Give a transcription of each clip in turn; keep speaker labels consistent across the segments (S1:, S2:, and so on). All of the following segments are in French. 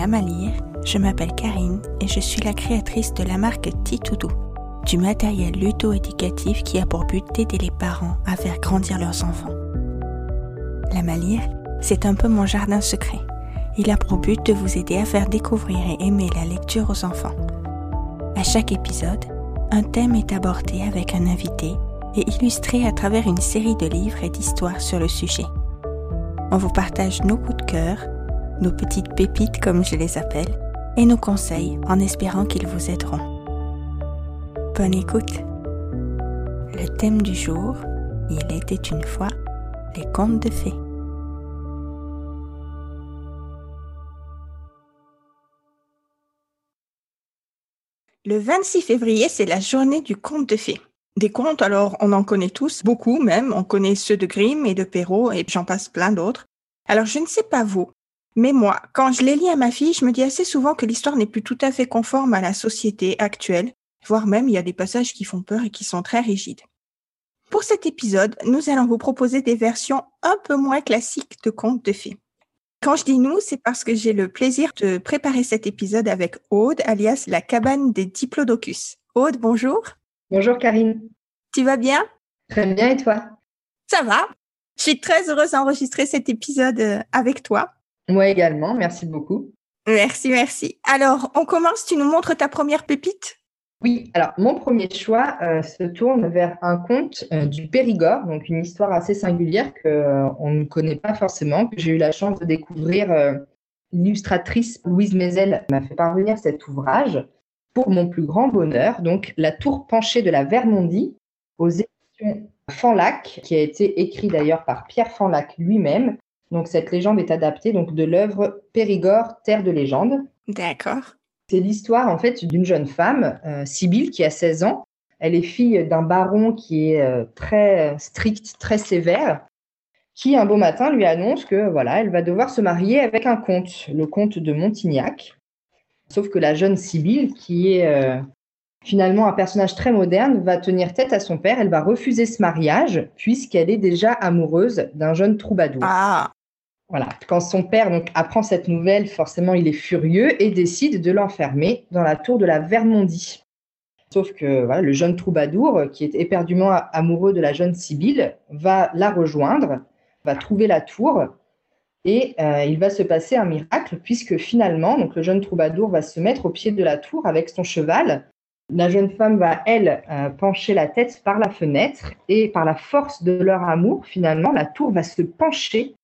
S1: Vous écoutez Lama Lire, je m'appelle Karine et je suis la créatrice de la marque Titoudou, du matériel ludo-éducatif qui a pour but d'aider les parents à faire grandir leurs enfants. Lama Lire, c'est un peu mon jardin secret. Il a pour but de vous aider à faire découvrir et aimer la lecture aux enfants. À chaque épisode, un thème est abordé avec un invité et illustré à travers une série de livres et d'histoires sur le sujet. On vous partage nos coups de cœur, nos petites pépites comme je les appelle, et nos conseils en espérant qu'ils vous aideront. Bonne écoute. Le thème du jour, il était une fois les contes de fées. Le 26 février, c'est la journée du conte de fées. Des contes, alors on en connaît tous, beaucoup même. On connaît ceux de Grimm et de Perrault et j'en passe plein d'autres. Alors je ne sais pas vous, mais moi, quand je les lis à ma fille, je me dis assez souvent que l'histoire n'est plus tout à fait conforme à la société actuelle, voire même il y a des passages qui font peur et qui sont très rigides. Pour cet épisode, nous allons vous proposer des versions un peu moins classiques de contes de fées. Quand je dis nous, c'est parce que j'ai le plaisir de préparer cet épisode avec Aude, alias la cabane des diplodocus. Aude, bonjour.
S2: Bonjour Karine.
S1: Tu vas bien?
S2: Très bien et toi?
S1: Ça va. Je suis très heureuse d'enregistrer cet épisode euh, avec toi.
S2: Moi également, merci beaucoup.
S1: Merci, merci. Alors, on commence, tu nous montres ta première pépite?
S2: Oui, alors mon premier choix euh, se tourne vers un conte euh, du Périgord, donc une histoire assez singulière qu'on ne connaît pas forcément, que j'ai eu la chance de découvrir. L'illustratrice Louise Mézel m'a fait parvenir cet ouvrage pour mon plus grand bonheur, donc La tour penchée de la Vermondie aux éditions Fanlac, qui a été écrit d'ailleurs par Pierre Fanlac lui-même. Donc cette légende est adaptée donc de l'œuvre Périgord, terre de légende.
S1: D'accord.
S2: C'est l'histoire en fait d'une jeune femme, euh, Sibylle, qui a 16 ans. Elle est fille d'un baron qui est euh, très strict, très sévère, qui un beau matin lui annonce que voilà, elle va devoir se marier avec un comte, le comte de Montignac. Sauf que la jeune Sibylle, qui est euh, finalement un personnage très moderne, va tenir tête à son père. Elle va refuser ce mariage puisqu'elle est déjà amoureuse d'un jeune troubadour.
S1: Ah,
S2: Voilà. Quand son père donc apprend cette nouvelle, forcément il est furieux et décide de l'enfermer dans la tour de la Vermondie. Sauf que voilà, le jeune troubadour, qui est éperdument amoureux de la jeune Sibylle, va la rejoindre, va trouver la tour et euh, il va se passer un miracle puisque finalement, donc le jeune troubadour va se mettre au pied de la tour avec son cheval. La jeune femme va, elle, euh, pencher la tête par la fenêtre et par la force de leur amour, finalement, la tour va se pencher.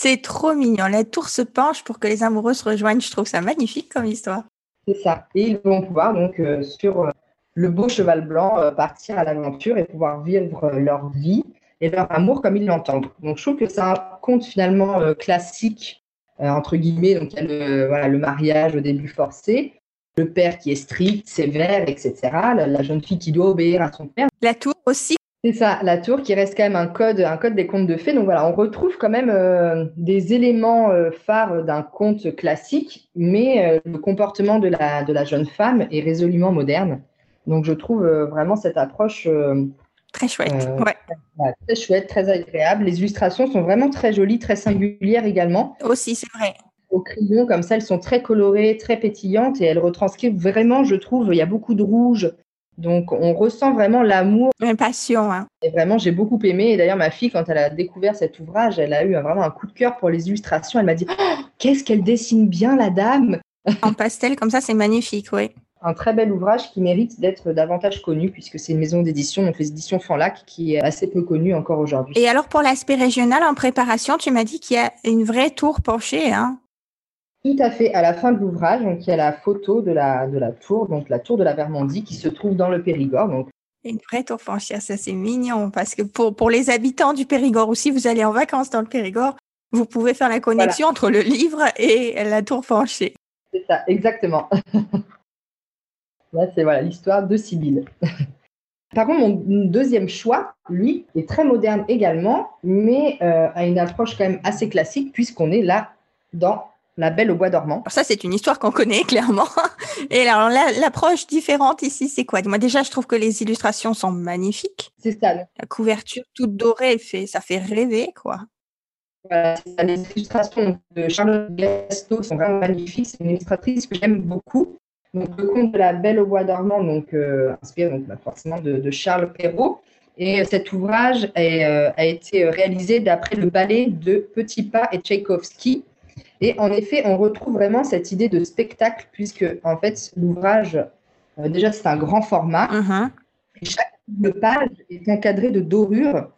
S1: C'est trop mignon. La tour se penche pour que les amoureux se rejoignent. Je trouve ça magnifique comme histoire.
S2: C'est ça. Et ils vont pouvoir donc euh, sur euh, le beau cheval blanc euh, partir à l'aventure et pouvoir vivre leur vie et leur amour comme ils l'entendent. Donc je trouve que c'est un conte finalement classique entre guillemets. Donc il y a le, voilà, le mariage au début forcé, le père qui est strict, sévère, etc. La, la jeune fille qui doit obéir à son père.
S1: La tour aussi.
S2: C'est ça, la tour qui reste quand même un code, un code des contes de fées. Donc voilà, on retrouve quand même euh, des éléments euh, phares d'un conte classique, mais euh, le comportement de la, de la jeune femme est résolument moderne. Donc je trouve vraiment cette approche
S1: Très chouette. Ouais.
S2: très chouette, très agréable. Les illustrations sont vraiment très jolies, très singulières également.
S1: Aussi, c'est vrai.
S2: Au crayon, comme ça, elles sont très colorées, très pétillantes et elles retranscrivent vraiment, je trouve, il y a beaucoup de rouge. Donc on ressent vraiment l'amour
S1: Une passion. Hein.
S2: Et vraiment, j'ai beaucoup aimé. Et d'ailleurs, ma fille, quand elle a découvert cet ouvrage, elle a eu un- vraiment un coup de cœur pour les illustrations. Elle m'a dit Oh, Qu'est-ce qu'elle dessine bien, la dame
S1: En pastel, comme ça, c'est magnifique. Oui.
S2: Un très bel ouvrage qui mérite d'être davantage connu, puisque c'est une maison d'édition, donc les éditions Fanlac, qui est assez peu connue encore aujourd'hui.
S1: Et alors, pour l'aspect régional, en préparation, tu m'as dit qu'il y a une vraie tour penchée. Hein.
S2: Tout à fait. À la fin de l'ouvrage, donc, il y a la photo de la, de la tour, donc la tour de la Vermondie, qui se trouve dans le Périgord. Donc,
S1: Une vraie tour penchée, ça c'est mignon. Parce que pour, pour les habitants du Périgord aussi, vous allez en vacances dans le Périgord, vous pouvez faire la connexion entre le livre et la tour penchée.
S2: c'est ça, exactement. Là, c'est voilà l'histoire de Sibylle. Par contre, mon deuxième choix, lui, est très moderne également, mais euh, a une approche quand même assez classique, puisqu'on est là dans La Belle au Bois dormant.
S1: Alors ça, c'est une histoire qu'on connaît clairement. Et alors, la- l'approche différente ici, c'est quoi? Moi, déjà, je trouve que les illustrations sont magnifiques.
S2: C'est ça.
S1: La couverture toute dorée, fait, ça fait rêver, quoi.
S2: les illustrations de Charlotte Gasto sont vraiment magnifiques. C'est une illustratrice que j'aime beaucoup. Donc, le conte de la Belle au bois dormant, donc euh, inspiré donc, bah, forcément de, Charles Perrault. Et cet ouvrage euh, a été réalisé d'après le ballet de Petit Pas et Tchaïkovski. Et en effet, on retrouve vraiment cette idée de spectacle, puisque en fait, l'ouvrage, euh, déjà, c'est un grand format. Uh-huh. et chaque page est encadrée de dorures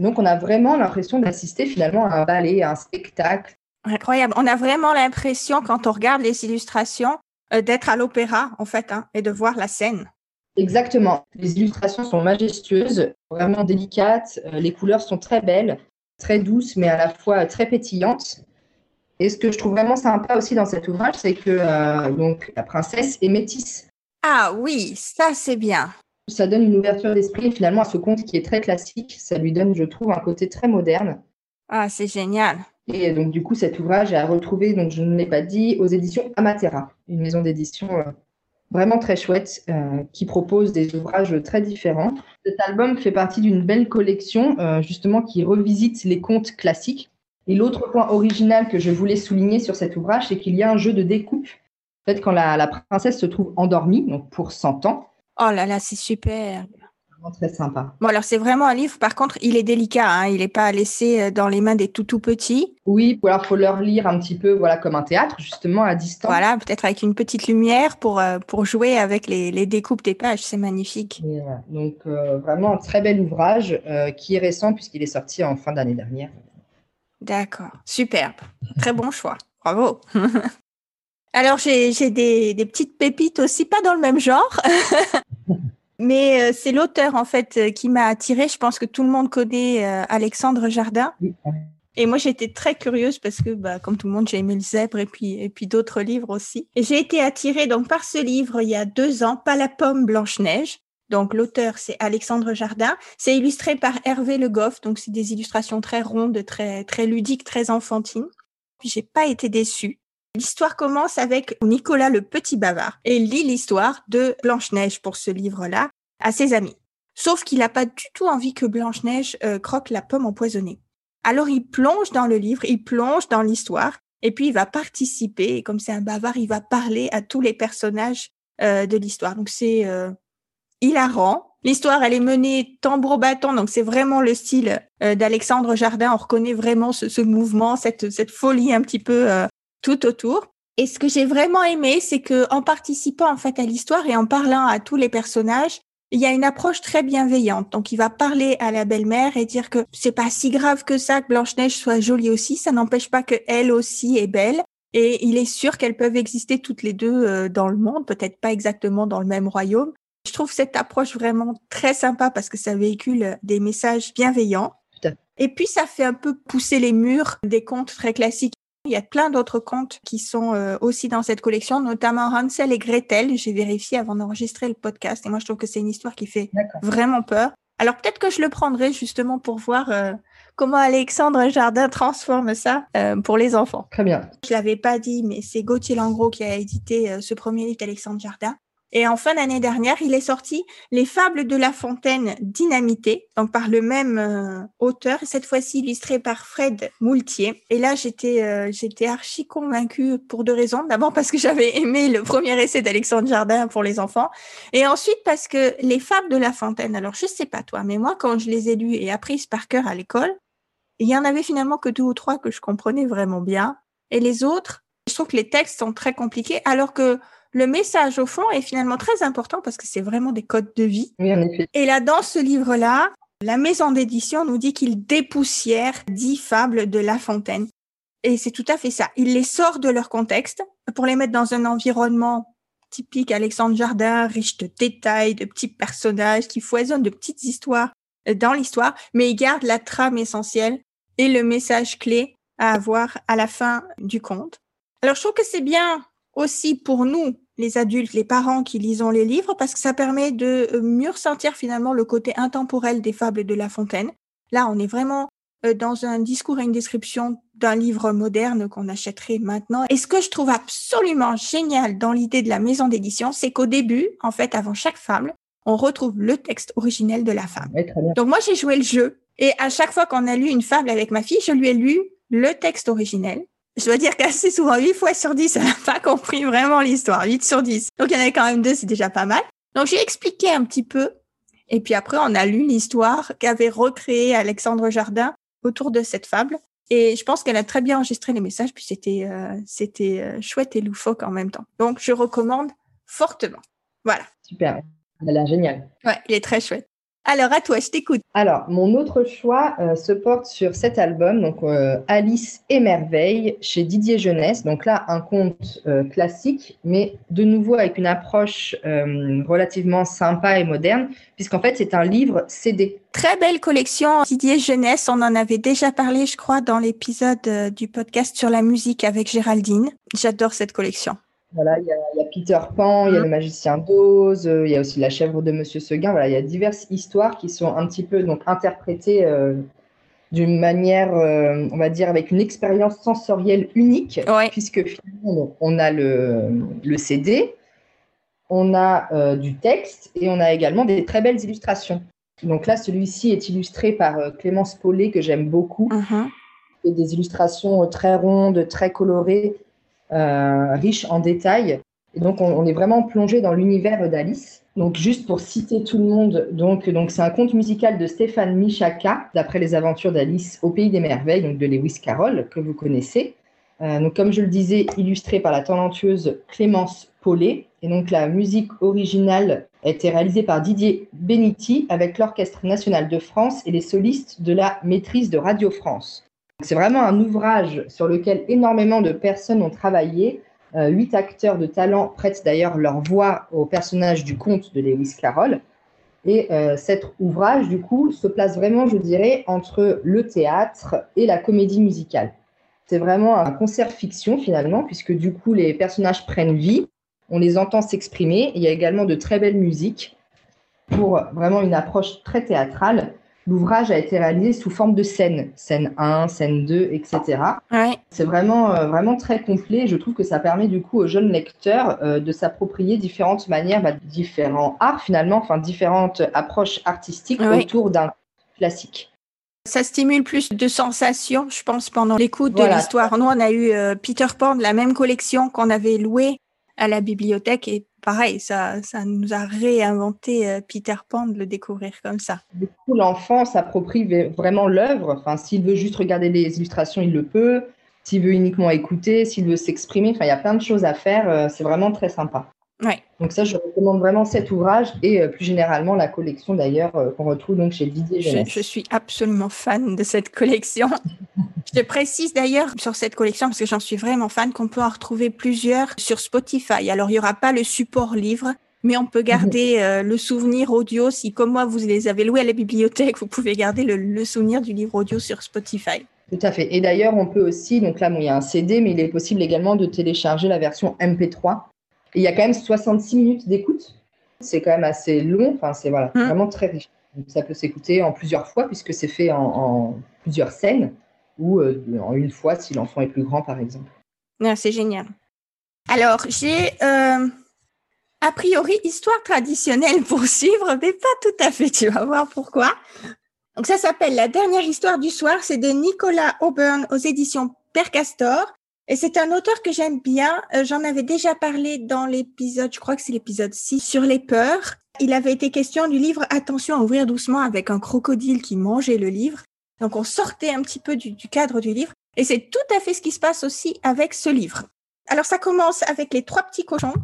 S2: donc, on a vraiment l'impression d'assister finalement à un ballet, à un spectacle.
S1: Incroyable. On a vraiment l'impression, quand on regarde les illustrations, euh, d'être à l'opéra, en fait, hein, et de voir la scène.
S2: Exactement. Les illustrations sont majestueuses, vraiment délicates. Euh, les couleurs sont très belles, très douces, mais à la fois très pétillantes. Et ce que je trouve vraiment sympa aussi dans cet ouvrage, c'est que euh, donc, la princesse est métisse.
S1: Ah oui, ça c'est bien
S2: ça donne une ouverture d'esprit finalement à ce conte qui est très classique. Ça lui donne, je trouve, un côté très moderne.
S1: Ah, c'est génial.
S2: Et donc, du coup, cet ouvrage est à retrouver, donc je ne l'ai pas dit, aux éditions Amatera, une maison d'édition euh, vraiment très chouette euh, qui propose des ouvrages très différents. Cet album fait partie d'une belle collection, justement, qui revisite les contes classiques. Et l'autre point original que je voulais souligner sur cet ouvrage, c'est qu'il y a un jeu de découpe. En fait, quand la, la princesse se trouve endormie, donc pour 100 ans,
S1: Oh là là, c'est super.
S2: Vraiment très sympa.
S1: Bon, alors c'est vraiment un livre, par contre, il est délicat, hein, il n'est pas laissé euh, dans les mains des tout tout petits.
S2: Oui, alors faut leur lire un petit peu voilà, comme un théâtre, justement, à distance.
S1: Voilà, peut-être avec une petite lumière pour, euh, pour jouer avec les, les, découpes des pages, c'est magnifique.
S2: donc euh, vraiment un très bel ouvrage qui est récent puisqu'il est sorti en fin d'année dernière.
S1: D'accord, superbe. Très bon choix. Bravo. Alors, j'ai des, des, petites pépites aussi, pas dans le même genre. Mais euh, c'est l'auteur, en fait, euh, qui m'a attirée. Je pense que tout le monde connaît euh, Alexandre Jardin. Et moi, j'étais très curieuse parce que, bah, comme tout le monde, j'ai aimé le zèbre et puis, et puis d'autres livres aussi. Et j'ai été attirée donc par ce livre il y a deux ans, Pas la pomme Blanche-Neige. Donc, l'auteur, c'est Alexandre Jardin. C'est illustré par Hervé Le Goff. Donc, c'est des illustrations très rondes, très, très ludiques, très enfantines. J'ai pas été déçue. L'histoire commence avec Nicolas le petit bavard et lit l'histoire de Blanche-Neige pour ce livre-là à ses amis. Sauf qu'il n'a pas du tout envie que Blanche-Neige euh, croque la pomme empoisonnée. Alors il plonge dans le livre, il plonge dans l'histoire et puis il va participer. Et comme c'est un bavard, il va parler à tous les personnages euh, de l'histoire. Donc c'est euh, hilarant. L'histoire, elle est menée tambour bâton, donc c'est vraiment le style d'Alexandre Jardin. On reconnaît vraiment ce, ce, mouvement, cette, cette folie un petit peu tout autour. Et ce que j'ai vraiment aimé, c'est que en participant en fait à l'histoire et en parlant à tous les personnages, il y a une approche très bienveillante. Donc, il va parler à la belle-mère et dire que c'est pas si grave que ça que Blanche-Neige soit jolie aussi. Ça n'empêche pas que elle aussi est belle. Et il est sûr qu'elles peuvent exister toutes les deux euh, dans le monde, peut-être pas exactement dans le même royaume. Je trouve cette approche vraiment très sympa parce que ça véhicule des messages bienveillants. Et puis, ça fait un peu pousser les murs des contes très classiques. Il y a plein d'autres contes qui sont euh, aussi dans cette collection, notamment Hansel et Gretel. J'ai vérifié avant d'enregistrer le podcast et moi je trouve que c'est une histoire qui fait vraiment peur. Alors peut-être que je le prendrai justement pour voir euh, comment Alexandre Jardin transforme ça euh, pour les enfants.
S2: Très bien.
S1: Je l'avais pas dit, mais c'est Gauthier Langros qui a édité ce premier livre d'Alexandre Jardin. Et en fin d'année dernière, il est sorti Les Fables de La Fontaine Dynamité, donc par le même euh, auteur, cette fois-ci illustré par Fred Moultier. Et là, j'étais euh, j'étais archi convaincue pour deux raisons. D'abord parce que j'avais aimé le premier essai d'Alexandre Jardin pour les enfants, et ensuite parce que Les Fables de La Fontaine. Alors je sais pas toi, mais moi quand je les ai lues et apprises par cœur à l'école, il y en avait finalement que deux ou trois que je comprenais vraiment bien, et les autres, je trouve que les textes sont très compliqués, alors que le message au fond est finalement très important parce que c'est vraiment des codes de vie.
S2: Oui, en effet.
S1: Et là, dans ce livre-là, la maison d'édition nous dit qu'il dépoussière dix fables de La Fontaine. Et c'est tout à fait ça. Il les sort de leur contexte pour les mettre dans un environnement typique Alexandre Jardin, riche de détails, de petits personnages qui foisonnent de petites histoires dans l'histoire, mais il garde la trame essentielle et le message clé à avoir à la fin du conte. Alors, je trouve que c'est bien aussi pour nous, les adultes, les parents qui lisons les livres, parce que ça permet de euh, mieux ressentir finalement le côté intemporel des fables de La Fontaine. Là, on est vraiment euh, dans un discours et une description d'un livre moderne qu'on achèterait maintenant. Et ce que je trouve absolument génial dans l'idée de la maison d'édition, c'est qu'au début, en fait, avant chaque fable, on retrouve le texte originel de la fable. Donc moi, j'ai joué le jeu. Et à chaque fois qu'on a lu une fable avec ma fille, je lui ai lu le texte originel. Je dois dire qu'assez souvent, 8 fois sur 10, elle n'a pas compris vraiment l'histoire. 8 sur 10. Donc, il y en avait quand même deux, c'est déjà pas mal. Donc, j'ai expliqué un petit peu. Et puis après, on a lu l'histoire qu'avait recréée Alexandre Jardin autour de cette fable. Et je pense qu'elle a très bien enregistré les messages, puis c'était euh, c'était euh, chouette et loufoque en même temps. Donc, je recommande fortement. Voilà.
S2: Super. Elle a génial.
S1: Ouais, il est très chouette. Alors, à toi, je t'écoute.
S2: Alors, mon autre choix euh, se porte sur cet album, donc euh, Alice et Merveille, chez Didier Jeunesse. Donc là, un conte euh, classique, mais de nouveau avec une approche relativement sympa et moderne, puisqu'en fait, c'est un livre CD.
S1: Très belle collection Didier Jeunesse. On en avait déjà parlé, je crois, dans l'épisode du podcast sur la musique avec Géraldine. J'adore cette collection.
S2: Voilà, il y, a, Peter Pan, il y a mm. le magicien d'Oz, euh, il y a aussi la chèvre de Monsieur Seguin. Voilà, il y a diverses histoires qui sont un petit peu donc interprétées euh, d'une manière, euh, on va dire, avec une expérience sensorielle unique, puisque finalement on a le, le CD, on a du texte et on a également des très belles illustrations. Donc là, celui-ci est illustré par Clémence Paulet, que j'aime beaucoup. Mm-hmm. Et des illustrations très rondes, très colorées riche en détails. Et donc, on, est vraiment plongé dans l'univers d'Alice. Donc, juste pour citer tout le monde, donc, donc c'est un conte musical de Stéphane Michaka, d'après les aventures d'Alice au Pays des Merveilles, donc de Lewis Carroll, que vous connaissez. Euh, donc, comme je le disais, illustré par la talentueuse Clémence Paulet. Et donc, la musique originale a été réalisée par Didier Beniti avec l'Orchestre national de France et les solistes de la maîtrise de Radio France. C'est vraiment un ouvrage sur lequel énormément de personnes ont travaillé. Euh, huit acteurs de talent prêtent d'ailleurs leur voix au personnage du conte de Lewis Carroll. Et euh, cet ouvrage, du coup, se place vraiment, je dirais, entre le théâtre et la comédie musicale. C'est vraiment un concert fiction finalement, puisque du coup, les personnages prennent vie, on les entend s'exprimer. Il y a également de très belles musiques pour vraiment une approche très théâtrale l'ouvrage a été réalisé sous forme de scène, scène 1, scène 2, etc. C'est vraiment, euh, vraiment très complet. Je trouve que ça permet du coup aux jeunes lecteurs euh, de s'approprier différentes manières, bah, différents arts finalement, enfin différentes approches artistiques autour d'un classique.
S1: Ça stimule plus de sensations, je pense, pendant l'écoute de l'histoire. Nous, on a eu euh, Peter Pan de la même collection qu'on avait loué à la bibliothèque et pareil, ça, ça nous a réinventé euh, Peter Pan de le découvrir comme ça.
S2: Du coup, l'enfant s'approprie vraiment l'œuvre. Enfin, s'il veut juste regarder les illustrations, il le peut. S'il veut uniquement écouter, s'il veut s'exprimer, enfin, il y a plein de choses à faire. Euh, c'est vraiment très sympa. Donc ça, je recommande vraiment cet ouvrage et euh, plus généralement la collection d'ailleurs euh, qu'on retrouve donc chez Didier
S1: Jeunesse. Je, suis absolument fan de cette collection. je précise d'ailleurs sur cette collection parce que j'en suis vraiment fan qu'on peut en retrouver plusieurs sur Spotify. Alors il y aura pas le support livre, mais on peut garder euh, le souvenir audio. Si comme moi vous les avez loués à la bibliothèque, vous pouvez garder le, souvenir du livre audio sur Spotify.
S2: Tout à fait. Et d'ailleurs, on peut aussi, donc là, il y a un CD, mais il est possible également de télécharger la version MP3 il y a quand même 66 minutes d'écoute. C'est quand même assez long. Enfin, c'est voilà, mmh. vraiment très riche. ça peut s'écouter en plusieurs fois puisque c'est fait en, plusieurs scènes ou euh, en une fois si l'enfant est plus grand, par exemple.
S1: Ah, c'est génial. Alors, j'ai euh, a priori histoire traditionnelle pour suivre, mais pas tout à fait. Tu vas voir pourquoi. Donc, ça s'appelle La dernière histoire du soir. C'est de Nicolas Auburn aux éditions Père Castor. Et c'est un auteur que j'aime bien. Euh, j'en avais déjà parlé dans l'épisode, je crois que c'est l'épisode 6, sur les peurs. Il avait été question du livre Attention à ouvrir doucement avec un crocodile qui mangeait le livre. Donc on sortait un petit peu du, cadre du livre. Et c'est tout à fait ce qui se passe aussi avec ce livre. Alors ça commence avec les trois petits cochons.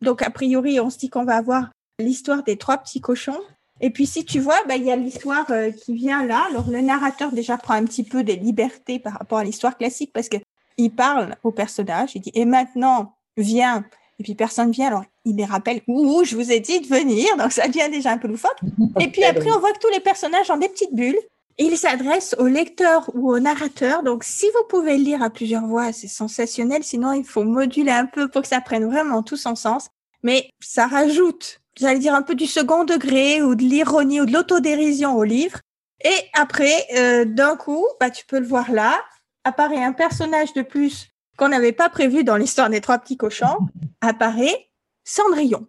S1: Donc a priori, on se dit qu'on va avoir l'histoire des trois petits cochons. Et puis si tu vois, bah, il y a l'histoire euh, qui vient là. Alors le narrateur déjà prend un petit peu des libertés par rapport à l'histoire classique parce que il parle au personnage, il dit et maintenant viens. Et puis personne vient alors il les rappelle ouh je vous ai dit de venir donc ça devient déjà un peu loufoque. Et puis après on voit que tous les personnages ont des petites bulles et il s'adresse au lecteur ou au narrateur. Donc si vous pouvez lire à plusieurs voix c'est sensationnel sinon il faut moduler un peu pour que ça prenne vraiment tout son sens. Mais ça rajoute j'allais dire un peu du second degré ou de l'ironie ou de l'autodérision au livre. Et après euh, d'un coup bah tu peux le voir là apparaît un personnage de plus qu'on n'avait pas prévu dans l'histoire des trois petits cochons, apparaît Cendrillon.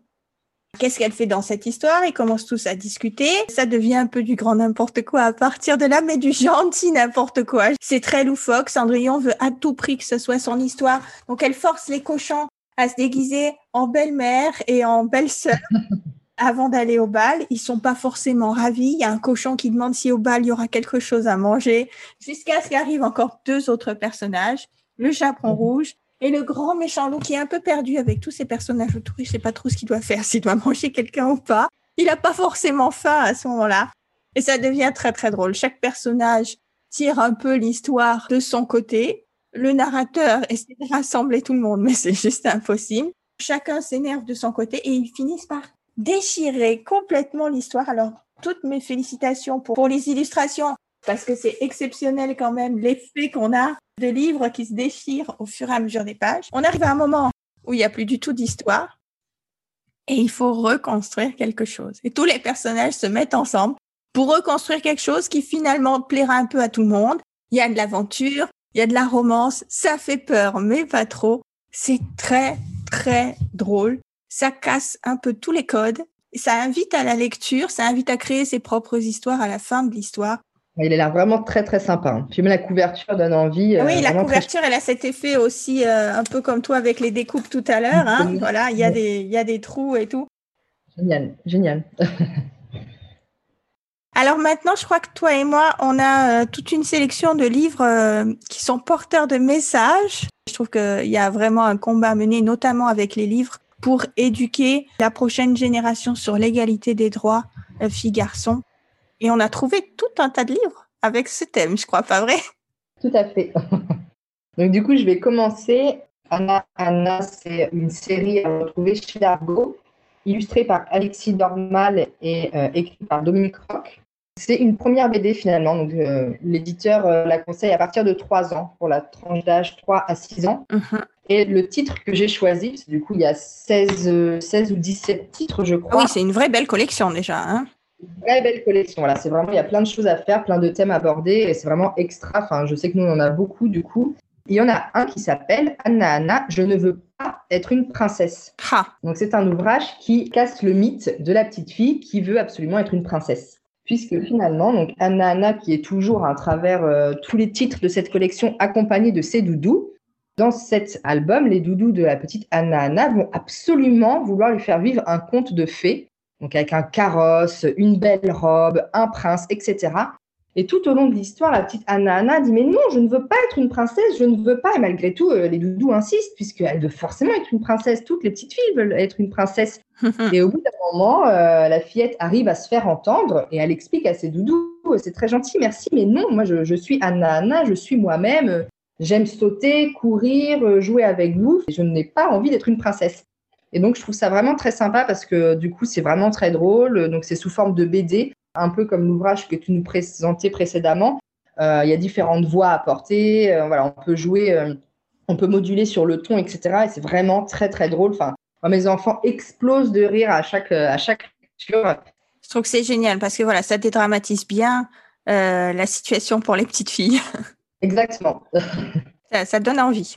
S1: Qu'est-ce qu'elle fait dans cette histoire? Ils commencent tous à discuter. Ça devient un peu du grand n'importe quoi à partir de là, mais du gentil n'importe quoi. C'est très loufoque. Cendrillon veut à tout prix que ce soit son histoire. Donc elle force les cochons à se déguiser en belle-mère et en belle-sœur. avant d'aller au bal, ils sont pas forcément ravis. Il y a un cochon qui demande si au bal il y aura quelque chose à manger, jusqu'à ce qu'arrivent encore deux autres personnages, le chaperon mhm. rouge et le grand méchant loup qui est un peu perdu avec tous ces personnages autour. Il sait pas trop ce qu'il doit faire, s'il doit manger quelqu'un ou pas. Il a pas forcément faim à ce moment-là. Et ça devient très très drôle. Chaque personnage tire un peu l'histoire de son côté. Le narrateur essaie de rassembler tout le monde, mais c'est juste impossible. Chacun s'énerve de son côté et ils finissent par déchirer complètement l'histoire. Alors, toutes mes félicitations pour, pour les illustrations, parce que c'est exceptionnel quand même l'effet qu'on a de livres qui se déchirent au fur et à mesure des pages. On arrive à un moment où il n'y a plus du tout d'histoire et il faut reconstruire quelque chose. Et tous les personnages se mettent ensemble pour reconstruire quelque chose qui finalement plaira un peu à tout le monde. Il y a de l'aventure, il y a de la romance, ça fait peur, mais pas trop. C'est très, très drôle ça casse un peu tous les codes. Ça invite à la lecture, ça invite à créer ses propres histoires à la fin de l'histoire.
S2: Il a l'air vraiment très très sympa. Hein. Puis même la couverture donne envie.
S1: Euh, oui, la couverture, elle a cet effet aussi, euh, un peu comme toi avec les découpes tout à l'heure. Hein. Voilà, il y, a des, il y a des trous et tout.
S2: Génial, génial.
S1: Alors maintenant, je crois que toi et moi, on a euh, toute une sélection de livres qui sont porteurs de messages. Je trouve qu'il y a vraiment un combat à mener, notamment avec les livres pour éduquer la prochaine génération sur l'égalité des droits euh, filles-garçons. Et on a trouvé tout un tas de livres avec ce thème, je crois, pas vrai?
S2: Tout à fait. Donc du coup, je vais commencer. Anna, Anna c'est une série à retrouver chez Argo, illustrée par Alexis Dormal et euh, écrite par Dominique Roch. C'est une première BD finalement, donc euh, l'éditeur la conseille à partir de 3 ans pour la tranche d'âge 3 à 6 ans. Uh-huh. Et le titre que j'ai choisi, du coup, il y a 16, 16 ou 17 titres, je crois.
S1: oui, c'est une vraie belle collection déjà. Hein
S2: une vraie belle collection. Voilà, c'est vraiment, il y a plein de choses à faire, plein de thèmes abordés, et c'est vraiment extra. Enfin, je sais que nous, on en a beaucoup, du coup. Il y en a un qui s'appelle Anna Anna, je ne veux pas être une princesse. Donc, c'est un ouvrage qui casse le mythe de la petite fille qui veut absolument être une princesse. Puisque finalement, Anna Anna, qui est toujours à travers euh, tous les titres de cette collection, accompagnée de ses doudous, dans cet album, les doudous de la petite Anna Anna vont absolument vouloir lui faire vivre un conte de fées, donc avec un carrosse, une belle robe, un prince, etc. Et tout au long de l'histoire, la petite Anna Anna dit Mais non, je ne veux pas être une princesse, je ne veux pas. Et malgré tout, euh, les doudous insistent, puisqu'elle veut forcément être une princesse. Toutes les petites filles veulent être une princesse. et au bout d'un moment, euh, la fillette arrive à se faire entendre et elle explique à ses doudous C'est très gentil, merci, mais non, moi je, je suis Anna Anna, je suis moi-même. J'aime sauter, courir, euh, jouer avec vous. Je n'ai pas envie d'être une princesse. Et donc, je trouve ça vraiment très sympa parce que du coup, c'est vraiment très drôle. Donc, c'est sous forme de BD, un peu comme l'ouvrage que tu nous présentais précédemment. Euh, il y a différentes voix à porter. Euh, voilà, on peut jouer, on peut moduler sur le ton, etc. Et c'est vraiment très, très drôle. Enfin, mes enfants explosent de rire à chaque, à chaque lecture.
S1: Je trouve que c'est génial parce que voilà, ça dédramatise bien la situation pour les petites filles.
S2: Exactement.
S1: ça, donne envie.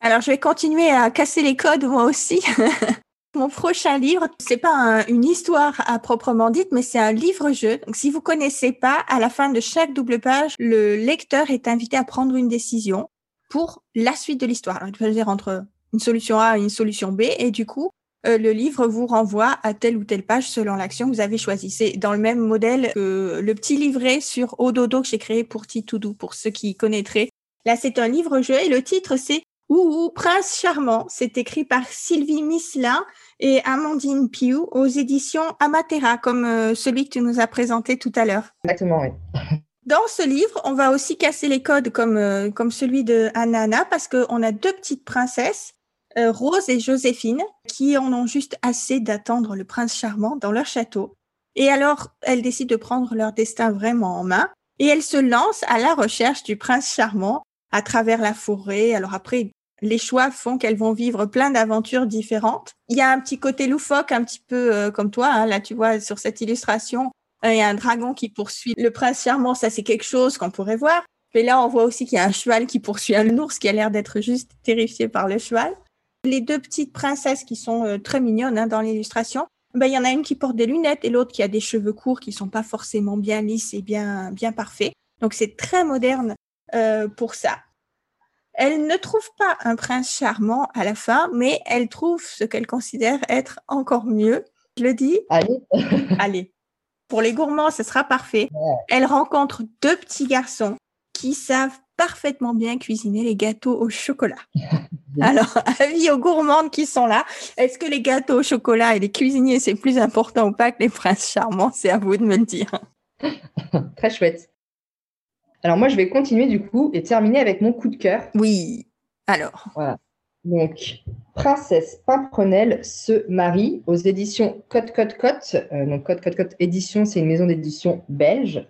S1: Alors, je vais continuer à casser les codes moi aussi. Mon prochain livre, c'est pas une histoire à proprement dite, mais c'est un livre-jeu. Donc, si vous connaissez pas, à la fin de chaque double page, le lecteur est invité à prendre une décision pour la suite de l'histoire. Il peut choisir entre une solution A et une solution B, et du coup, euh, le livre vous renvoie à telle ou telle page selon l'action que vous avez choisie. C'est dans le même modèle que le petit livret sur Ododo que j'ai créé pour Titoudou, pour ceux qui connaîtraient. Là, c'est un livre-jeu et le titre, c'est Ouh, Prince Charmant. C'est écrit par Sylvie Misselin et Amandine Piou aux éditions Amatera, comme euh, celui que tu nous as présenté tout à l'heure.
S2: Exactement, oui.
S1: Dans ce livre, on va aussi casser les codes comme, euh, comme celui de Anna parce qu'on a deux petites princesses euh, Rose et Joséphine, qui en ont juste assez d'attendre le prince charmant dans leur château. Et alors, elles décident de prendre leur destin vraiment en main, et elles se lancent à la recherche du prince charmant à travers la forêt. Alors après, les choix font qu'elles vont vivre plein d'aventures différentes. Il y a un petit côté loufoque, un petit peu euh, comme toi. Hein. là, tu vois, sur cette illustration, euh, il y a un dragon qui poursuit le prince charmant. Ça, c'est quelque chose qu'on pourrait voir. Mais là, on voit aussi qu'il y a un cheval qui poursuit un ours qui a l'air d'être juste terrifié par le cheval. Les deux petites princesses qui sont euh, très mignonnes hein, dans l'illustration, ben, il y en a une qui porte des lunettes et l'autre qui a des cheveux courts qui sont pas forcément bien lisses et bien, bien parfaits. Donc c'est très moderne euh, pour ça. Elle ne trouve pas un prince charmant à la fin, mais elle trouve ce qu'elle considère être encore mieux. Je le dis.
S2: Allez.
S1: Allez. Pour les gourmands, ce sera parfait. Elle rencontre deux petits garçons qui savent parfaitement bien cuisiner les gâteaux au chocolat. Alors, avis aux gourmandes qui sont là, est-ce que les gâteaux au chocolat et les cuisiniers, c'est plus important ou pas que les princes charmants? C'est à vous de me le dire.
S2: Très chouette. Alors moi, je vais continuer du coup et terminer avec mon coup de cœur.
S1: Oui. Alors.
S2: Voilà. Donc, Princesse Pimprenelle se marie aux éditions Cote Cote Cote. Euh, donc, Cote Cote Cote Édition, c'est une maison d'édition belge.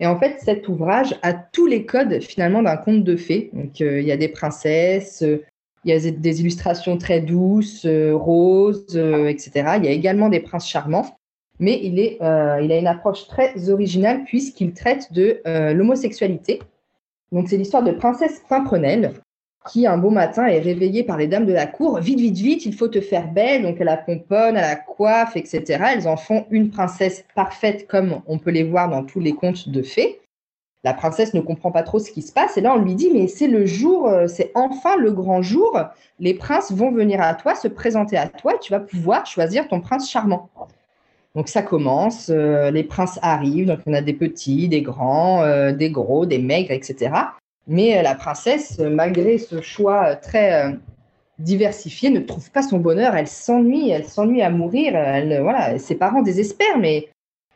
S2: Et en fait, cet ouvrage a tous les codes finalement d'un conte de fées. Donc, euh, il y a des princesses, euh, il y a des illustrations très douces, roses, etc. Il y a également des princes charmants mais euh, il a une approche très originale puisqu'il traite de euh, l'homosexualité. Donc c'est l'histoire de Princesse Pimprenelle qui un beau matin est réveillée par les dames de la cour. Vite, vite, vite, il faut te faire belle. Donc elle la pomponne, elle la coiffe, etc. Elles en font une princesse parfaite comme on peut les voir dans tous les contes de fées. La princesse ne comprend pas trop ce qui se passe et là on lui dit mais c'est le jour, euh, c'est enfin le grand jour. Les princes vont venir à toi, se présenter à toi et tu vas pouvoir choisir ton prince charmant. Donc ça commence, euh, les princes arrivent, donc on a des petits, des grands, euh, des gros, des maigres, etc. Mais euh, la princesse, malgré ce choix très diversifié, ne trouve pas son bonheur. Elle s'ennuie, elle s'ennuie à mourir. Elle, voilà, ses parents désespèrent, mais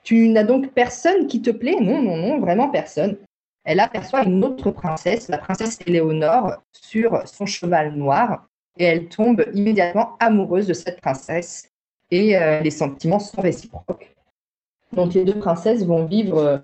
S2: tu n'as donc personne qui te plaît? Non, non, non, vraiment personne. Elle aperçoit une autre princesse, la princesse Éléonore, sur son cheval noir, et elle tombe immédiatement amoureuse de cette princesse et euh, les sentiments sont réciproques. Donc les deux princesses vont vivre euh,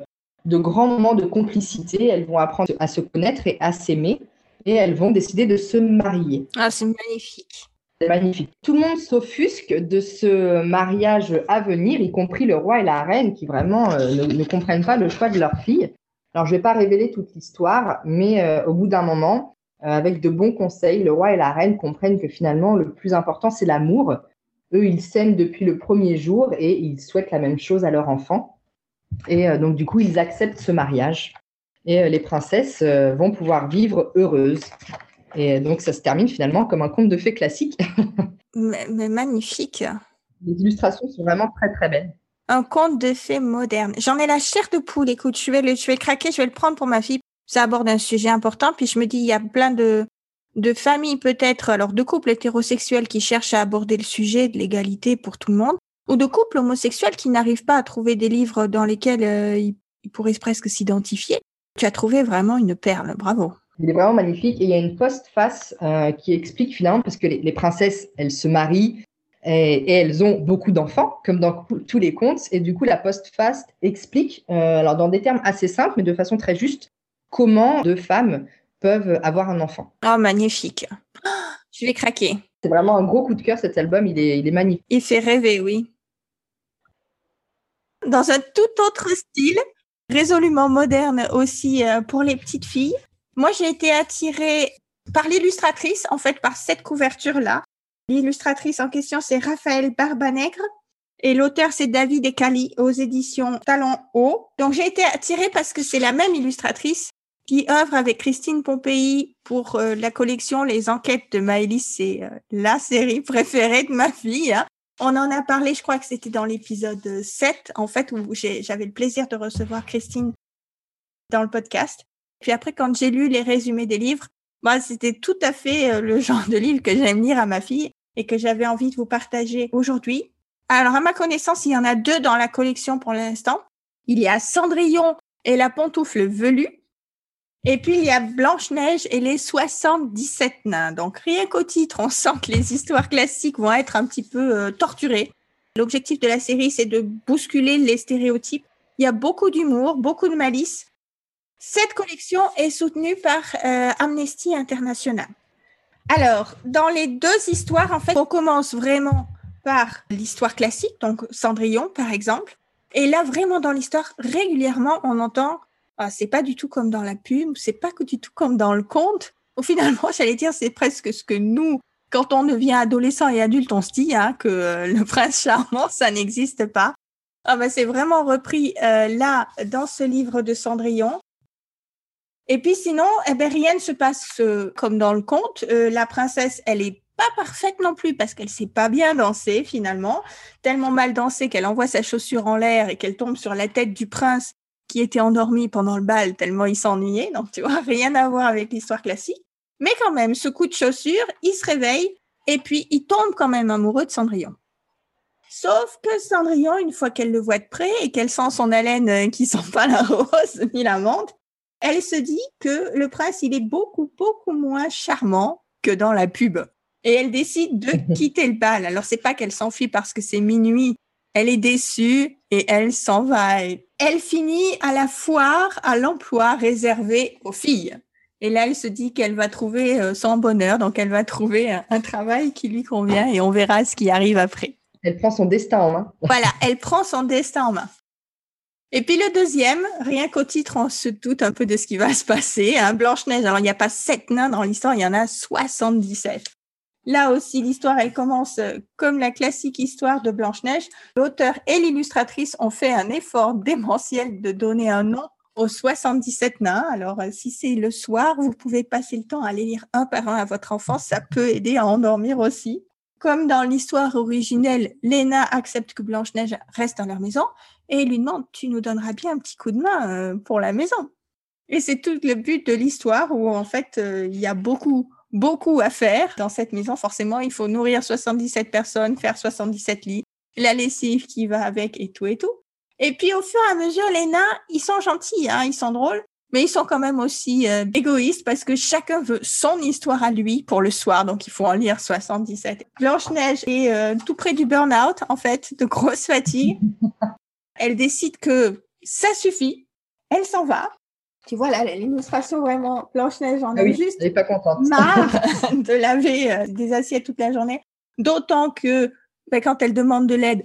S2: de grands moments de complicité, elles vont apprendre à se connaître et à s'aimer, et elles vont décider de se marier.
S1: Ah, c'est magnifique.
S2: C'est magnifique. Tout le monde s'offusque de ce mariage à venir, y compris le roi et la reine qui vraiment euh, ne, comprennent pas le choix de leur fille. Alors, je ne vais pas révéler toute l'histoire, mais au bout d'un moment, avec de bons conseils, le roi et la reine comprennent que finalement, le plus important, c'est l'amour eux, ils s'aiment depuis le premier jour et ils souhaitent la même chose à leur enfant. Et euh, donc, du coup, ils acceptent ce mariage. Et euh, les princesses euh, vont pouvoir vivre heureuses. Et donc, ça se termine finalement comme un conte de fées classique.
S1: mais, magnifique.
S2: Les illustrations sont vraiment très, très belles.
S1: Un conte de fées moderne. J'en ai la chair de poule. Écoute, je vais, le, je vais craquer, je vais le prendre pour ma fille. Ça aborde un sujet important. Puis je me dis, il y a plein de, de familles peut-être, alors de couples hétérosexuels qui cherchent à aborder le sujet de l'égalité pour tout le monde, ou de couples homosexuels qui n'arrivent pas à trouver des livres dans lesquels euh, ils, pourraient presque s'identifier. Tu as trouvé vraiment une perle, bravo.
S2: Il est vraiment magnifique et il y a une postface euh, qui explique finalement, parce que les, princesses, elles se marient et, elles ont beaucoup d'enfants, comme dans tous les contes, et du coup la postface explique, euh, alors dans des termes assez simples, mais de façon très juste, comment deux femmes peuvent avoir un enfant.
S1: Oh, magnifique. Je vais craquer.
S2: C'est vraiment un gros coup de cœur cet album, il est, il est magnifique.
S1: Il fait rêver, oui. Dans un tout autre style, résolument moderne aussi euh, pour les petites filles. Moi, j'ai été attirée par l'illustratrice, en fait, par cette couverture-là. L'illustratrice en question, c'est Raphaël Barbanègre. Et l'auteur, c'est David Ekali aux éditions Talent Haut. Donc, j'ai été attirée parce que c'est la même illustratrice qui œuvre avec Christine Pompéi pour euh, la collection Les Enquêtes de Maëlys. C'est euh, la série préférée de ma fille. Hein. On en a parlé, je crois que c'était dans l'épisode 7, en fait, où j'avais le plaisir de recevoir Christine dans le podcast. Puis après, quand j'ai lu les résumés des livres, moi, c'était tout à fait euh, le genre de livre que j'aime lire à ma fille et que j'avais envie de vous partager aujourd'hui. Alors, à ma connaissance, il y en a deux dans la collection pour l'instant. Il y a Cendrillon et la pantoufle velue et puis, il y a Blanche-Neige et les 77 nains. Donc, rien qu'au titre, on sent que les histoires classiques vont être un petit peu euh, torturées. L'objectif de la série, c'est de bousculer les stéréotypes. Il y a beaucoup d'humour, beaucoup de malice. Cette collection est soutenue par euh, Amnesty International. Alors, dans les deux histoires, en fait, on commence vraiment par l'histoire classique, donc Cendrillon, par exemple. Et là, vraiment, dans l'histoire, régulièrement, on entend ah, c'est pas du tout comme dans la pub, c'est pas du tout comme dans le conte. Finalement, j'allais dire, c'est presque ce que nous, quand on devient adolescent et adulte, on se dit hein, que le prince charmant, ça n'existe pas. Ah ben, c'est vraiment repris euh, là dans ce livre de Cendrillon. Et puis sinon, eh ben, rien ne se passe euh, comme dans le conte. Euh, la princesse, elle est pas parfaite non plus parce qu'elle sait pas bien danser finalement, tellement mal danser qu'elle envoie sa chaussure en l'air et qu'elle tombe sur la tête du prince qui était endormi pendant le bal tellement il s'ennuyait. Donc tu vois, rien à voir avec l'histoire classique. Mais quand même, ce coup de chaussure, il se réveille et puis il tombe quand même amoureux de Cendrillon. Sauf que Cendrillon, une fois qu'elle le voit de près et qu'elle sent son haleine euh, qui sent pas la rose ni la menthe, elle se dit que le prince, il est beaucoup, beaucoup moins charmant que dans la pub. Et elle décide de quitter le bal. Alors, c'est pas qu'elle s'enfuit parce que c'est minuit. Elle est déçue et elle s'en va. Elle finit à la foire à l'emploi réservé aux filles. Et là, elle se dit qu'elle va trouver euh, son bonheur, donc elle va trouver un travail qui lui convient et on verra ce qui arrive après.
S2: Elle prend son destin en main.
S1: Voilà, elle prend son destin en main. Et puis le deuxième, rien qu'au titre, on se doute un peu de ce qui va se passer. Hein. Blanche-Neige, alors il n'y a pas sept nains dans l'histoire, il y en a 77. Là aussi, l'histoire, elle commence euh, comme la classique histoire de Blanche-Neige. L'auteur et l'illustratrice ont fait un effort démentiel de donner un nom aux 77 nains. Alors, euh, si c'est le soir, vous pouvez passer le temps à les lire un par un à votre enfant. Ça peut aider à endormir aussi comme dans l'histoire originelle, Léna accepte que Blanche-Neige reste dans leur maison et lui demande Tu nous donneras bien un petit coup de main euh, pour la maison? Et c'est tout le but de l'histoire où en fait il y a beaucoup, beaucoup à faire dans cette maison. Forcément, il faut nourrir 77 personnes, faire 77 lits, la lessive qui va avec et tout et tout. Et puis au fur et à mesure, les nains, ils sont gentils, hein, ils sont drôles mais ils sont quand même aussi euh, égoïstes parce que chacun veut son histoire à lui pour le soir, donc il faut en lire 77. Blanche-Neige est euh, tout près du burn-out, en fait, de grosse fatigue. Elle décide que ça suffit, elle s'en va. Tu vois, là, l'illustration vraiment, Blanche-Neige en
S2: ah
S1: est juste
S2: elle est pas contente.
S1: marre de laver euh, des assiettes toute la journée. D'autant que ben, quand elle demande de l'aide,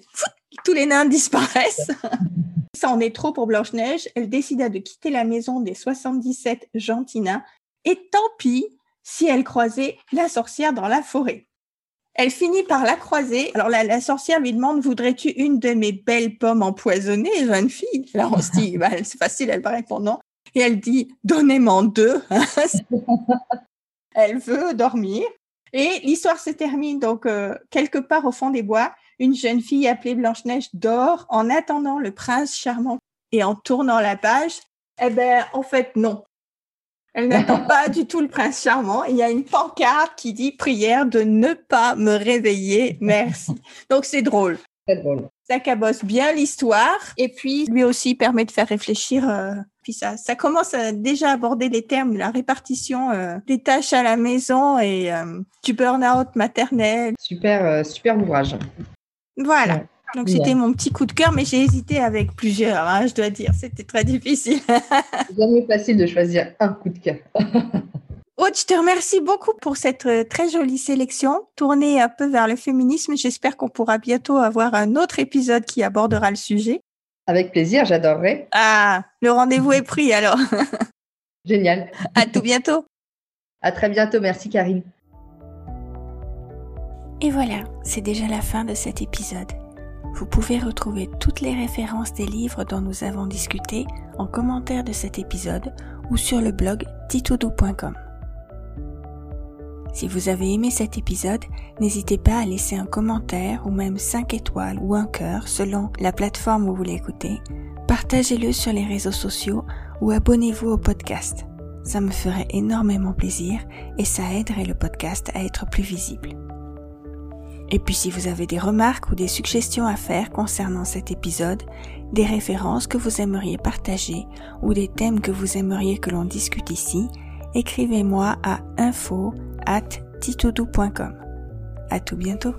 S1: tous les nains disparaissent. Ça en est trop pour Blanche-Neige. Elle décida de quitter la maison des 77 Gentina et tant pis si elle croisait la sorcière dans la forêt. Elle finit par la croiser. Alors la, sorcière lui demande Voudrais-tu une de mes belles pommes empoisonnées, jeune fille? Là, on se dit bah, C'est facile, elle va répondre non. Et elle dit Donnez-moi deux. elle veut dormir. Et l'histoire se termine donc euh, quelque part au fond des bois une jeune fille appelée Blanche-Neige dort en attendant le prince charmant et en tournant la page, eh ben, en fait, non. Elle n'attend pas du tout le prince charmant. Il y a une pancarte qui dit prière de ne pas me réveiller. Merci. Donc, c'est drôle.
S2: C'est drôle.
S1: Ça cabosse bien l'histoire et puis lui aussi permet de faire réfléchir. Euh, puis ça, ça commence à déjà aborder les termes de la répartition euh, des tâches à la maison et euh, du burn-out maternel.
S2: Super, super ouvrage.
S1: Voilà. Donc c'était mon petit coup de cœur, mais j'ai hésité avec plusieurs, hein, je dois dire. C'était très difficile.
S2: C'est jamais facile de choisir un coup de cœur.
S1: Aude, je te remercie beaucoup pour cette euh, très jolie sélection, tournée un peu vers le féminisme. J'espère qu'on pourra bientôt avoir un autre épisode qui abordera le sujet.
S2: Avec plaisir, j'adorerais.
S1: Ah, le rendez-vous est pris alors.
S2: Génial.
S1: À tout bientôt.
S2: À très bientôt. Merci Karine.
S1: Et voilà, c'est déjà la fin de cet épisode. Vous pouvez retrouver toutes les références des livres dont nous avons discuté en commentaire de cet épisode ou sur le blog titoudou.com. Si vous avez aimé cet épisode, n'hésitez pas à laisser un commentaire ou même 5 étoiles ou un cœur selon la plateforme où vous l'écoutez. Partagez-le sur les réseaux sociaux ou abonnez-vous au podcast. Ça me ferait énormément plaisir et ça aiderait le podcast à être plus visible. Et puis si vous avez des remarques ou des suggestions à faire concernant cet épisode, des références que vous aimeriez partager ou des thèmes que vous aimeriez que l'on discute ici, écrivez-moi à info at À tout bientôt.